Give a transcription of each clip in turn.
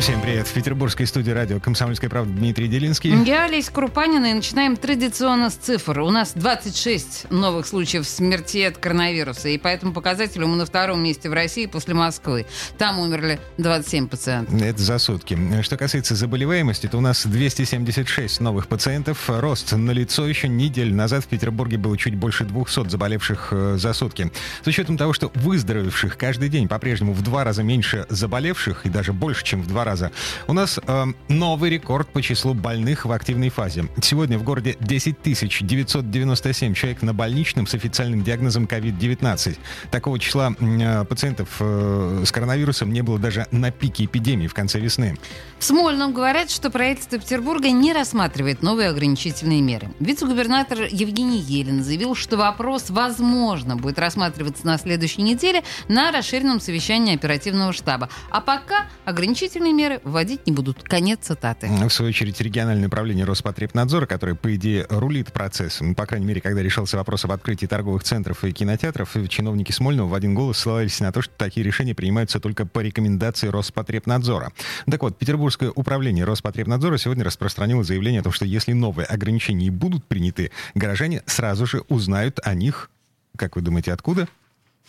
Всем привет. В петербургской студии радио «Комсомольская правда» Дмитрий Делинский. Я Олеся Крупанина, и начинаем традиционно с цифр. У нас 26 новых случаев смерти от коронавируса, и по этому показателю мы на втором месте в России после Москвы. Там умерли 27 пациентов. Это за сутки. Что касается заболеваемости, то у нас 276 новых пациентов. Рост на лицо еще неделю назад в Петербурге было чуть больше 200 заболевших э, за сутки. С учетом того, что выздоровевших каждый день по-прежнему в два раза меньше заболевших, и даже больше, чем в два раза. У нас э, новый рекорд по числу больных в активной фазе. Сегодня в городе 10 997 человек на больничном с официальным диагнозом COVID-19. Такого числа э, пациентов э, с коронавирусом не было даже на пике эпидемии в конце весны. В Смольном говорят, что правительство Петербурга не рассматривает новые ограничительные меры. Вице-губернатор Евгений Елен заявил, что вопрос, возможно, будет рассматриваться на следующей неделе на расширенном совещании оперативного штаба. А пока ограничительные меры вводить не будут. Конец цитаты. В свою очередь, региональное управление Роспотребнадзора, которое, по идее, рулит процессом, по крайней мере, когда решался вопрос об открытии торговых центров и кинотеатров, чиновники Смольного в один голос ссылались на то, что такие решения принимаются только по рекомендации Роспотребнадзора. Так вот, Петербургское управление Роспотребнадзора сегодня распространило заявление о том, что если новые ограничения будут приняты, горожане сразу же узнают о них, как вы думаете, откуда?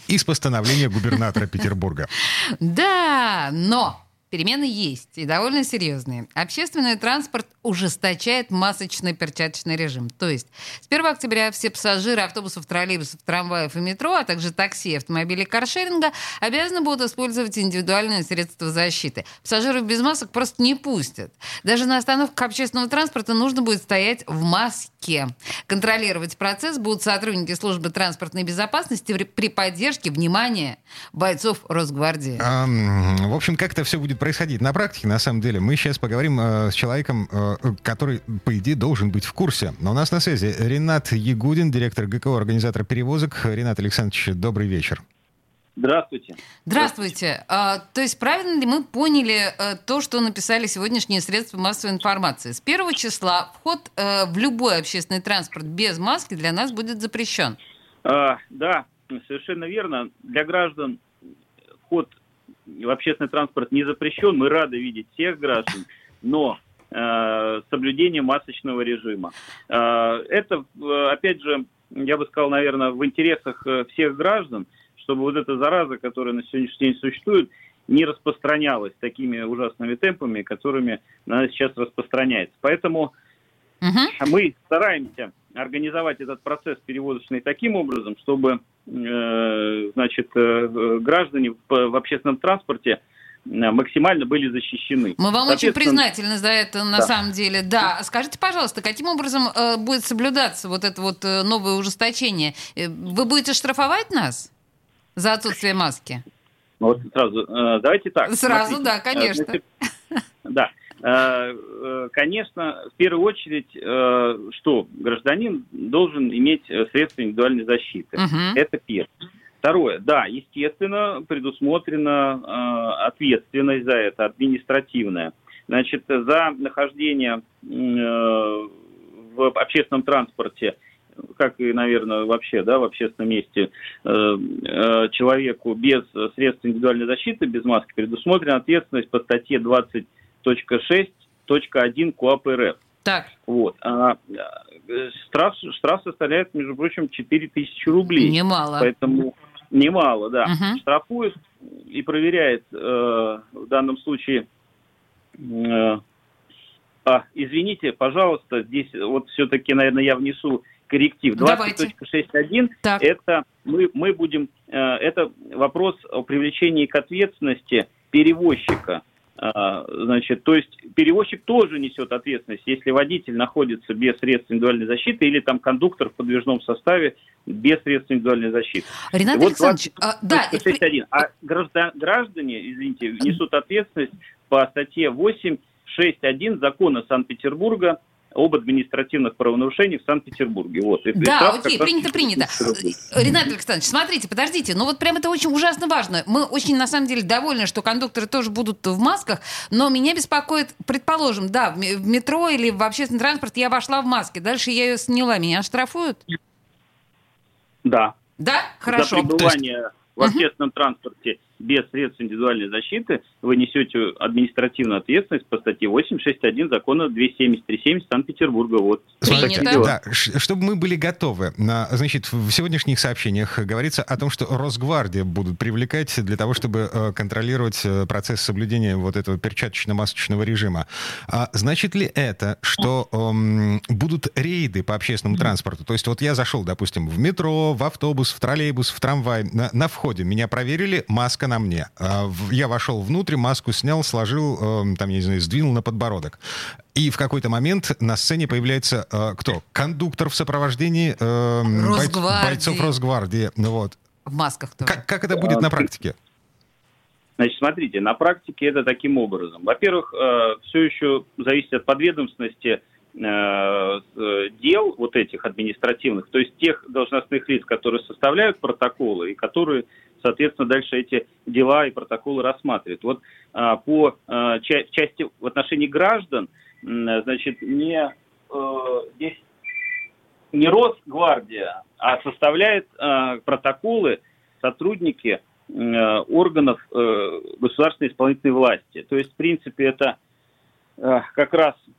Из постановления губернатора Петербурга. Да, но Перемены есть, и довольно серьезные. Общественный транспорт ужесточает масочный перчаточный режим. То есть с 1 октября все пассажиры автобусов, троллейбусов, трамваев и метро, а также такси, автомобилей каршеринга обязаны будут использовать индивидуальные средства защиты. Пассажиров без масок просто не пустят. Даже на остановках общественного транспорта нужно будет стоять в маске. Контролировать процесс будут сотрудники службы транспортной безопасности при поддержке, внимания бойцов Росгвардии. А, в общем, как это все будет происходить на практике, на самом деле, мы сейчас поговорим э, с человеком, э, который, по идее, должен быть в курсе. Но у нас на связи Ренат Ягудин, директор ГКО, организатор перевозок. Ренат Александрович, добрый вечер. Здравствуйте. Здравствуйте. А, то есть правильно ли мы поняли а, то, что написали сегодняшние средства массовой информации? С первого числа вход а, в любой общественный транспорт без маски для нас будет запрещен. А, да, совершенно верно. Для граждан вход общественный транспорт не запрещен. Мы рады видеть всех граждан, но э, соблюдение масочного режима. Э, это, э, опять же, я бы сказал, наверное, в интересах э, всех граждан, чтобы вот эта зараза, которая на сегодняшний день существует, не распространялась такими ужасными темпами, которыми она сейчас распространяется. Поэтому угу. мы стараемся организовать этот процесс перевозочный таким образом, чтобы значит, э, граждане в, общественном транспорте э, максимально были защищены. Мы вам очень признательны за это, на да. самом деле. Да. Скажите, пожалуйста, каким образом э, будет соблюдаться вот это вот э, новое ужесточение? Э, вы будете штрафовать нас за отсутствие маски? Ну, вот сразу, э, давайте так. Сразу, смотрите. да, конечно. Значит, да. Э, э, конечно, в первую очередь, э, что гражданин должен иметь средства индивидуальной защиты. Угу. Это первое. Второе, да, естественно, предусмотрена ответственность за это, административная. Значит, за нахождение в общественном транспорте как и, наверное, вообще, да, в общественном месте человеку без средств индивидуальной защиты, без маски, предусмотрена ответственность по статье 20 6.1 КОАП РФ. Так. Вот. А, штраф, штраф составляет, между прочим, 4 тысячи рублей. Немало. Поэтому немало, да. Угу. Штрафует и проверяет э, в данном случае... Э, а, извините, пожалуйста, здесь вот все-таки, наверное, я внесу корректив. 20.6.1 это мы, мы будем... Э, это вопрос о привлечении к ответственности перевозчика. А, значит, то есть перевозчик тоже несет ответственность, если водитель находится без средств индивидуальной защиты или там кондуктор в подвижном составе без средств индивидуальной защиты. Ренат вот Александрович, 20, а, да. 6.1. А граждан, граждане, извините, несут ответственность по статье 8.6.1 закона Санкт-Петербурга об административных правонарушениях в Санкт-Петербурге. Вот. И да, окей, принято, принято. Ренат Александрович, смотрите, подождите, ну вот прям это очень ужасно важно. Мы очень, на самом деле, довольны, что кондукторы тоже будут в масках, но меня беспокоит, предположим, да, в метро или в общественный транспорт я вошла в маске, дальше я ее сняла, меня оштрафуют? Да. Да? Хорошо. За пребывание в общественном транспорте без средств индивидуальной защиты, вы несете административную ответственность по статье 861 закона 273.70 Санкт-Петербурга. Вот. Смотрите, да, чтобы мы были готовы. Значит, в сегодняшних сообщениях говорится о том, что Росгвардия будут привлекать для того, чтобы э, контролировать э, процесс соблюдения вот этого перчаточно-масочного режима. А значит ли это, что эм, будут рейды по общественному транспорту? То есть вот я зашел, допустим, в метро, в автобус, в троллейбус, в трамвай, на, на входе меня проверили, маска на мне. А, я вошел внутрь, маску снял, сложил, эм, там, я не знаю, сдвинул на подбородок. И в какой-то момент на сцене появляется э, кто? Кондуктор в сопровождении э, бойцов Росгвардии. Ну, вот. В масках тоже. Как, как это будет а, на практике? Значит, смотрите, на практике это таким образом. Во-первых, э, все еще зависит от подведомственности дел вот этих административных, то есть тех должностных лиц, которые составляют протоколы и которые, соответственно, дальше эти дела и протоколы рассматривают. Вот а, по а, части в отношении граждан, значит, не здесь не Росгвардия, а составляет протоколы сотрудники органов э, государственной исполнительной власти. То есть, в принципе, это как раз Э,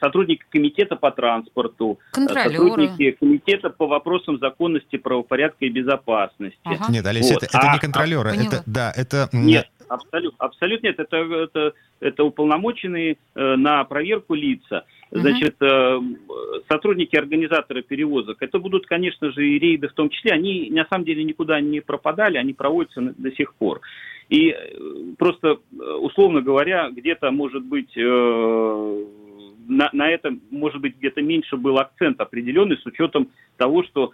сотрудники комитета по транспорту, сотрудники комитета по вопросам законности, правопорядка и безопасности. Ага. Нет, Олеся, вот. это, это а, не контролеры, а, это, да, это... Нет, абсолютно, абсолютно нет, это, это, это уполномоченные э, на проверку лица. Значит, э, сотрудники организатора перевозок, это будут, конечно же, и рейды в том числе, они на самом деле никуда не пропадали, они проводятся до сих пор. И э, просто, э, условно говоря, где-то, может быть, э, на, на этом, может быть, где-то меньше был акцент определенный с учетом того, что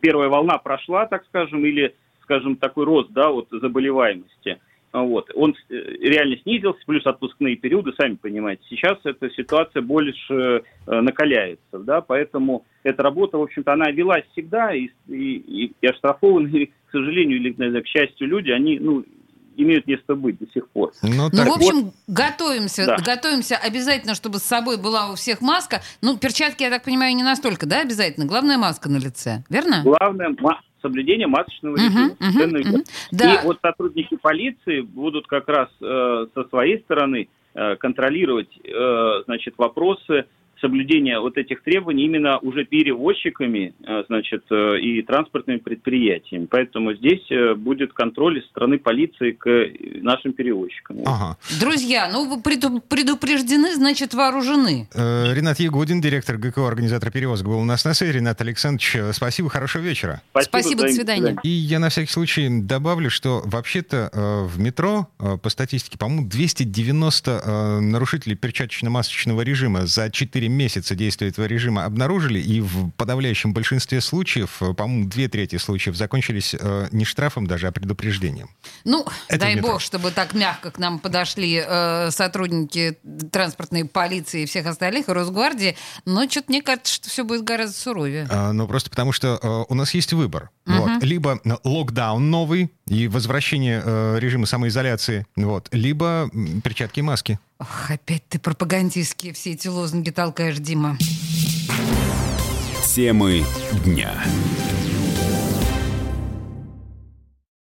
первая волна прошла, так скажем, или, скажем, такой рост, да, вот заболеваемости. Вот. Он реально снизился, плюс отпускные периоды, сами понимаете. Сейчас эта ситуация больше накаляется, да, поэтому эта работа, в общем-то, она велась всегда, и, и, и оштрафованные, к сожалению, или, к счастью, люди, они, ну, имеют место быть до сих пор. Ну, ну в общем, вот, готовимся, да. готовимся обязательно, чтобы с собой была у всех маска. Ну, перчатки, я так понимаю, не настолько, да, обязательно? Главная маска на лице, верно? Главное соблюдение масочного режима. Uh-huh, uh-huh, uh-huh. Да. И вот сотрудники полиции будут как раз э, со своей стороны э, контролировать, э, значит, вопросы соблюдения вот этих требований именно уже перевозчиками, э, значит, э, и транспортными предприятиями. Поэтому здесь э, будет контроль из стороны полиции к нашим перевозчикам. Ага. Друзья, ну вы предупреждены, значит, вооружены. Ренат Ягудин, директор ГКО, организатор перевозок, был у нас на связи. Ренат Александрович, спасибо, хорошего вечера. Спасибо, спасибо до свидания. И я на всякий случай добавлю, что вообще-то в метро, по статистике, по-моему, 290 нарушителей перчаточно-масочного режима за 4 месяца действия этого режима обнаружили, и в подавляющем большинстве случаев, э, по-моему, две трети случаев закончились э, не штрафом даже, а предупреждением. Ну, Это дай бог, чтобы так мягко к нам подошли э, сотрудники транспортной полиции и всех остальных, и Росгвардии, но что-то мне кажется, что все будет гораздо суровее. А, ну, просто потому что э, у нас есть выбор. Угу. Вот. Либо локдаун новый и возвращение э, режима самоизоляции, вот, либо перчатки и маски. Ох, опять ты пропагандистские все эти лозунги толкаешь, Дима. Темы дня.